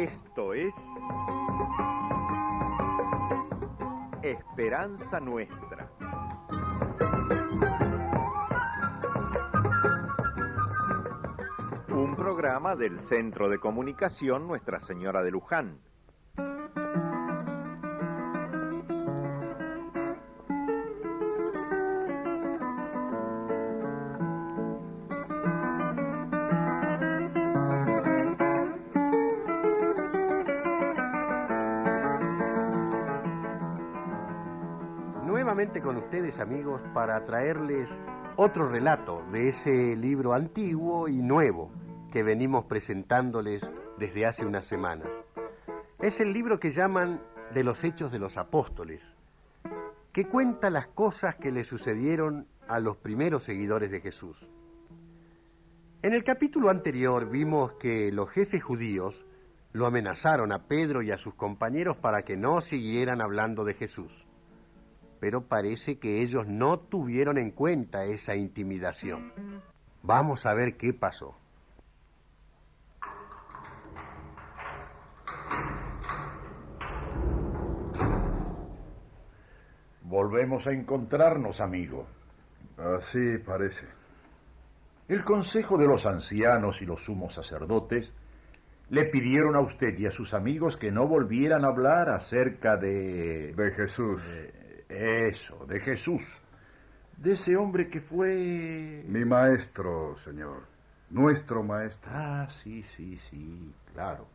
Esto es Esperanza Nuestra. Un programa del Centro de Comunicación Nuestra Señora de Luján. Con ustedes amigos para traerles otro relato de ese libro antiguo y nuevo que venimos presentándoles desde hace unas semanas. Es el libro que llaman de los Hechos de los Apóstoles, que cuenta las cosas que le sucedieron a los primeros seguidores de Jesús. En el capítulo anterior vimos que los jefes judíos lo amenazaron a Pedro y a sus compañeros para que no siguieran hablando de Jesús. Pero parece que ellos no tuvieron en cuenta esa intimidación. Vamos a ver qué pasó. Volvemos a encontrarnos, amigo. Así parece. El consejo de los ancianos y los sumos sacerdotes le pidieron a usted y a sus amigos que no volvieran a hablar acerca de... De Jesús. de- eso, de Jesús. De ese hombre que fue... Mi maestro, señor. Nuestro maestro. Ah, sí, sí, sí, claro.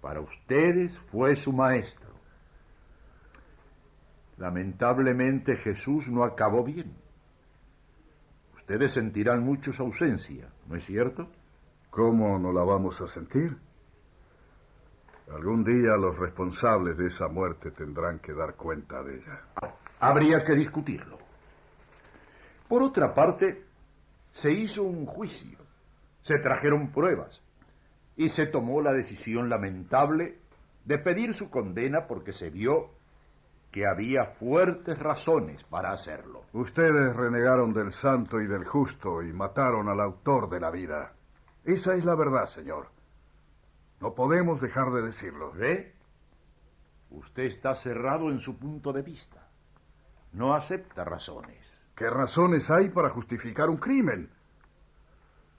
Para ustedes fue su maestro. Lamentablemente Jesús no acabó bien. Ustedes sentirán mucho su ausencia, ¿no es cierto? ¿Cómo no la vamos a sentir? Algún día los responsables de esa muerte tendrán que dar cuenta de ella. Habría que discutirlo. Por otra parte, se hizo un juicio, se trajeron pruebas y se tomó la decisión lamentable de pedir su condena porque se vio que había fuertes razones para hacerlo. Ustedes renegaron del santo y del justo y mataron al autor de la vida. Esa es la verdad, señor. No podemos dejar de decirlo. ¿Ve? Usted está cerrado en su punto de vista. No acepta razones. ¿Qué razones hay para justificar un crimen?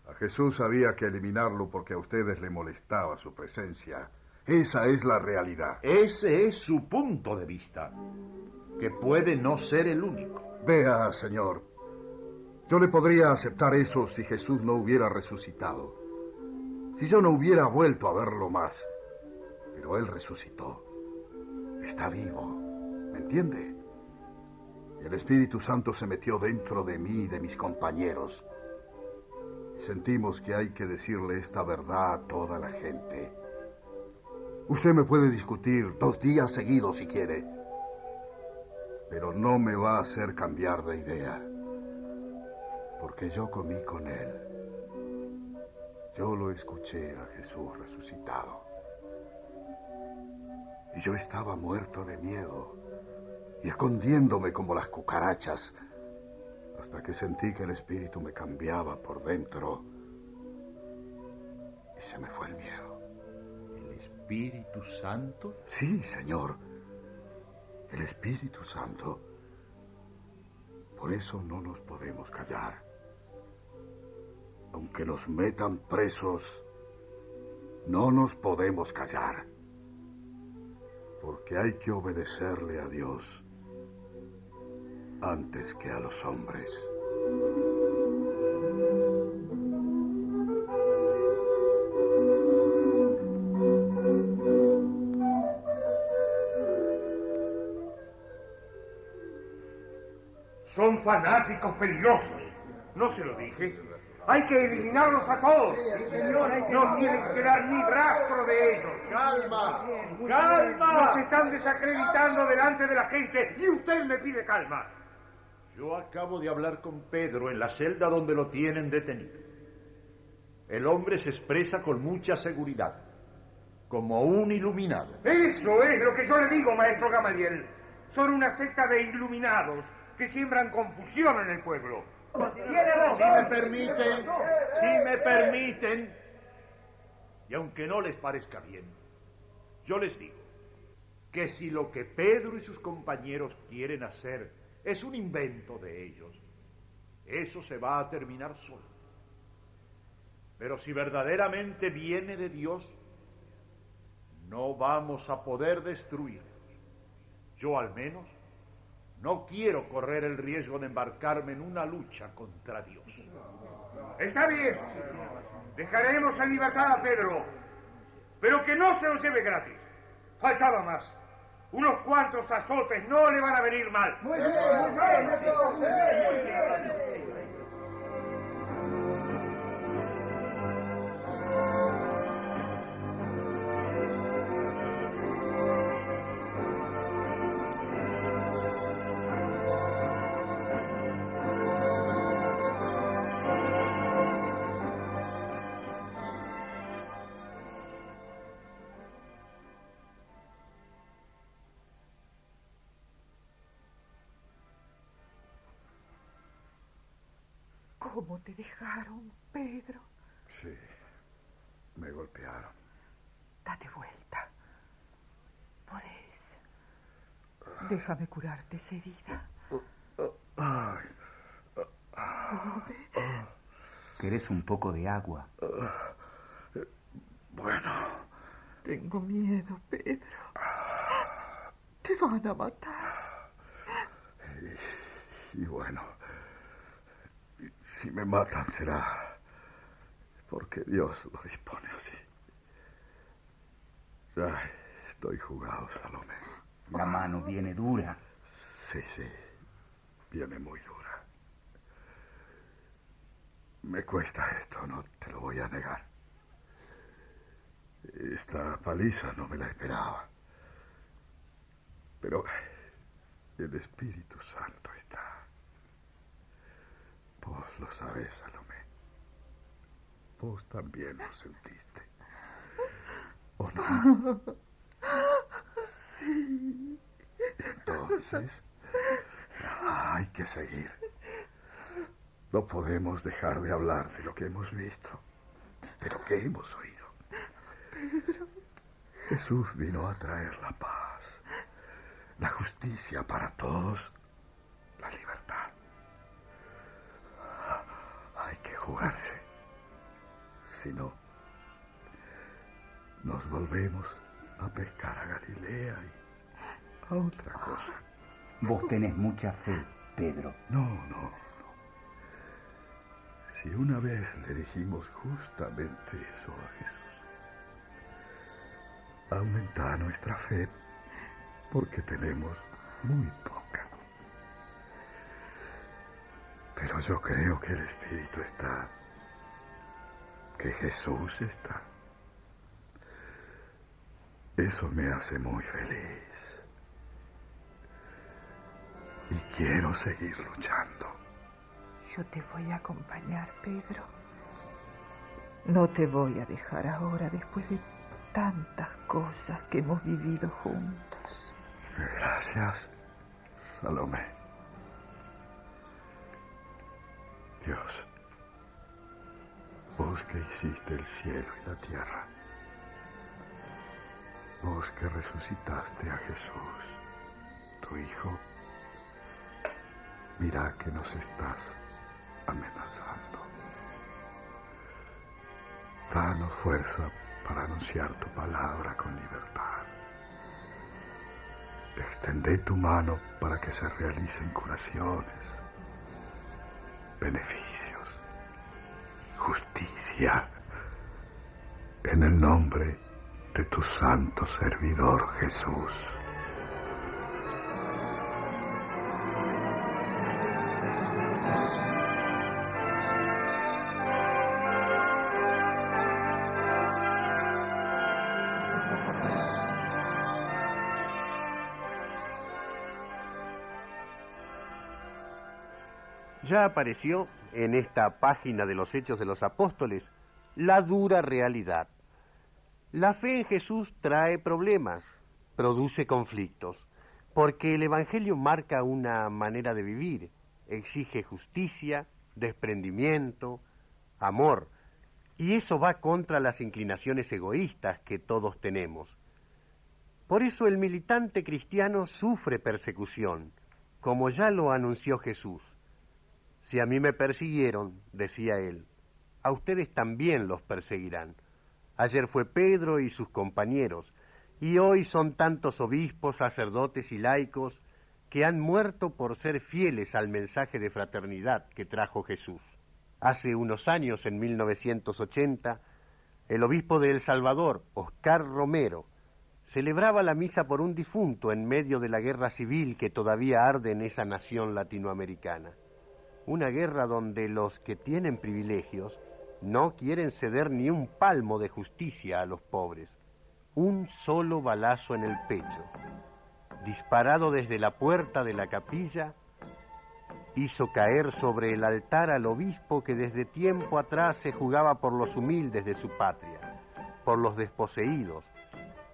A Jesús había que eliminarlo porque a ustedes le molestaba su presencia. Esa es la realidad. Ese es su punto de vista, que puede no ser el único. Vea, señor, yo le podría aceptar eso si Jesús no hubiera resucitado. Si yo no hubiera vuelto a verlo más. Pero Él resucitó. Está vivo. ¿Me entiende? El Espíritu Santo se metió dentro de mí y de mis compañeros. Sentimos que hay que decirle esta verdad a toda la gente. Usted me puede discutir dos días seguidos si quiere, pero no me va a hacer cambiar de idea, porque yo comí con él. Yo lo escuché a Jesús resucitado. Y yo estaba muerto de miedo y escondiéndome como las cucarachas hasta que sentí que el espíritu me cambiaba por dentro y se me fue el miedo. ¿El Espíritu Santo? Sí, Señor. El Espíritu Santo. Por eso no nos podemos callar. Aunque nos metan presos, no nos podemos callar. Porque hay que obedecerle a Dios antes que a los hombres. Son fanáticos peligrosos. ¿No se lo dije? Hay que eliminarlos a todos. No tiene que quedar ni rastro de ellos. ¡Calma! Nos ¡Calma! están desacreditando delante de la gente y usted me pide calma. Yo acabo de hablar con Pedro en la celda donde lo tienen detenido. El hombre se expresa con mucha seguridad, como un iluminado. Eso es lo que yo le digo, maestro Gamaliel. Son una secta de iluminados que siembran confusión en el pueblo. Si me permiten, si me permiten, y aunque no les parezca bien, Yo les digo que si lo que Pedro y sus compañeros quieren hacer es un invento de ellos, eso se va a terminar solo. Pero si verdaderamente viene de Dios, no vamos a poder destruirlos. Yo al menos no quiero correr el riesgo de embarcarme en una lucha contra Dios. Está bien. Dejaremos en libertad a Pedro. Pero que no se lo lleve gratis. Faltaba más. Unos cuantos azotes no le van a venir mal. Muy bien, muy bien. ¿Cómo te dejaron, Pedro? Sí, me golpearon. Date vuelta. Podés. Déjame curarte esa herida. ¿Querés un poco de agua? Bueno. Tengo miedo, Pedro. Te van a matar. y bueno. Si me matan será porque Dios lo dispone así. Ay, estoy jugado, Salomé. La mano viene dura. Sí, sí, viene muy dura. Me cuesta esto, no te lo voy a negar. Esta paliza no me la esperaba. Pero el Espíritu Santo está. Vos lo sabés, Salomé. Vos también lo sentiste. ¿O no? Sí. Entonces, hay que seguir. No podemos dejar de hablar de lo que hemos visto, de lo que hemos oído. Pedro. Jesús vino a traer la paz, la justicia para todos, jugarse. Si no, nos volvemos a pescar a Galilea y a otra cosa. Vos tenés mucha fe, Pedro. No, no, no. Si una vez le dijimos justamente eso a Jesús, aumenta nuestra fe porque tenemos muy poca. Pero yo creo que el Espíritu está, que Jesús está. Eso me hace muy feliz. Y quiero seguir luchando. Yo te voy a acompañar, Pedro. No te voy a dejar ahora después de tantas cosas que hemos vivido juntos. Gracias, Salomé. Dios, vos que hiciste el cielo y la tierra, vos que resucitaste a Jesús, tu Hijo, mira que nos estás amenazando. Danos fuerza para anunciar tu palabra con libertad. Extendé tu mano para que se realicen curaciones, beneficios, justicia, en el nombre de tu santo servidor Jesús. Ya apareció en esta página de los Hechos de los Apóstoles la dura realidad. La fe en Jesús trae problemas, produce conflictos, porque el Evangelio marca una manera de vivir, exige justicia, desprendimiento, amor, y eso va contra las inclinaciones egoístas que todos tenemos. Por eso el militante cristiano sufre persecución, como ya lo anunció Jesús. Si a mí me persiguieron, decía él, a ustedes también los perseguirán. Ayer fue Pedro y sus compañeros, y hoy son tantos obispos, sacerdotes y laicos que han muerto por ser fieles al mensaje de fraternidad que trajo Jesús. Hace unos años, en 1980, el obispo de El Salvador, Oscar Romero, celebraba la misa por un difunto en medio de la guerra civil que todavía arde en esa nación latinoamericana. Una guerra donde los que tienen privilegios no quieren ceder ni un palmo de justicia a los pobres. Un solo balazo en el pecho, disparado desde la puerta de la capilla, hizo caer sobre el altar al obispo que desde tiempo atrás se jugaba por los humildes de su patria, por los desposeídos,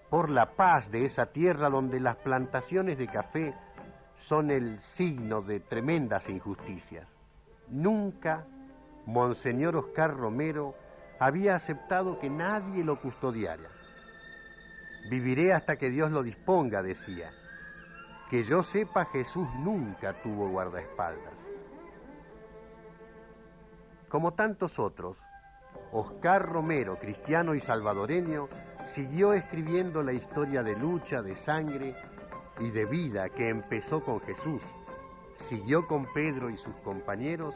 por la paz de esa tierra donde las plantaciones de café son el signo de tremendas injusticias. Nunca Monseñor Oscar Romero había aceptado que nadie lo custodiara. Viviré hasta que Dios lo disponga, decía. Que yo sepa, Jesús nunca tuvo guardaespaldas. Como tantos otros, Oscar Romero, cristiano y salvadoreño, siguió escribiendo la historia de lucha, de sangre y de vida que empezó con Jesús, siguió con Pedro y sus compañeros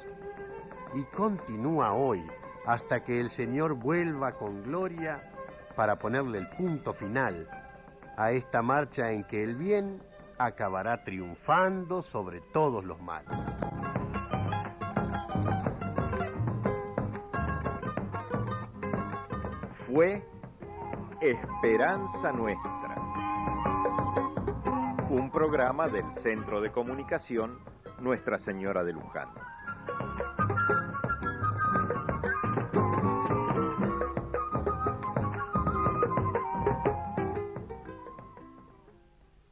y continúa hoy hasta que el Señor vuelva con gloria para ponerle el punto final a esta marcha en que el bien acabará triunfando sobre todos los males. Fue Esperanza Nuestra, un programa del Centro de Comunicación Nuestra Señora de Luján.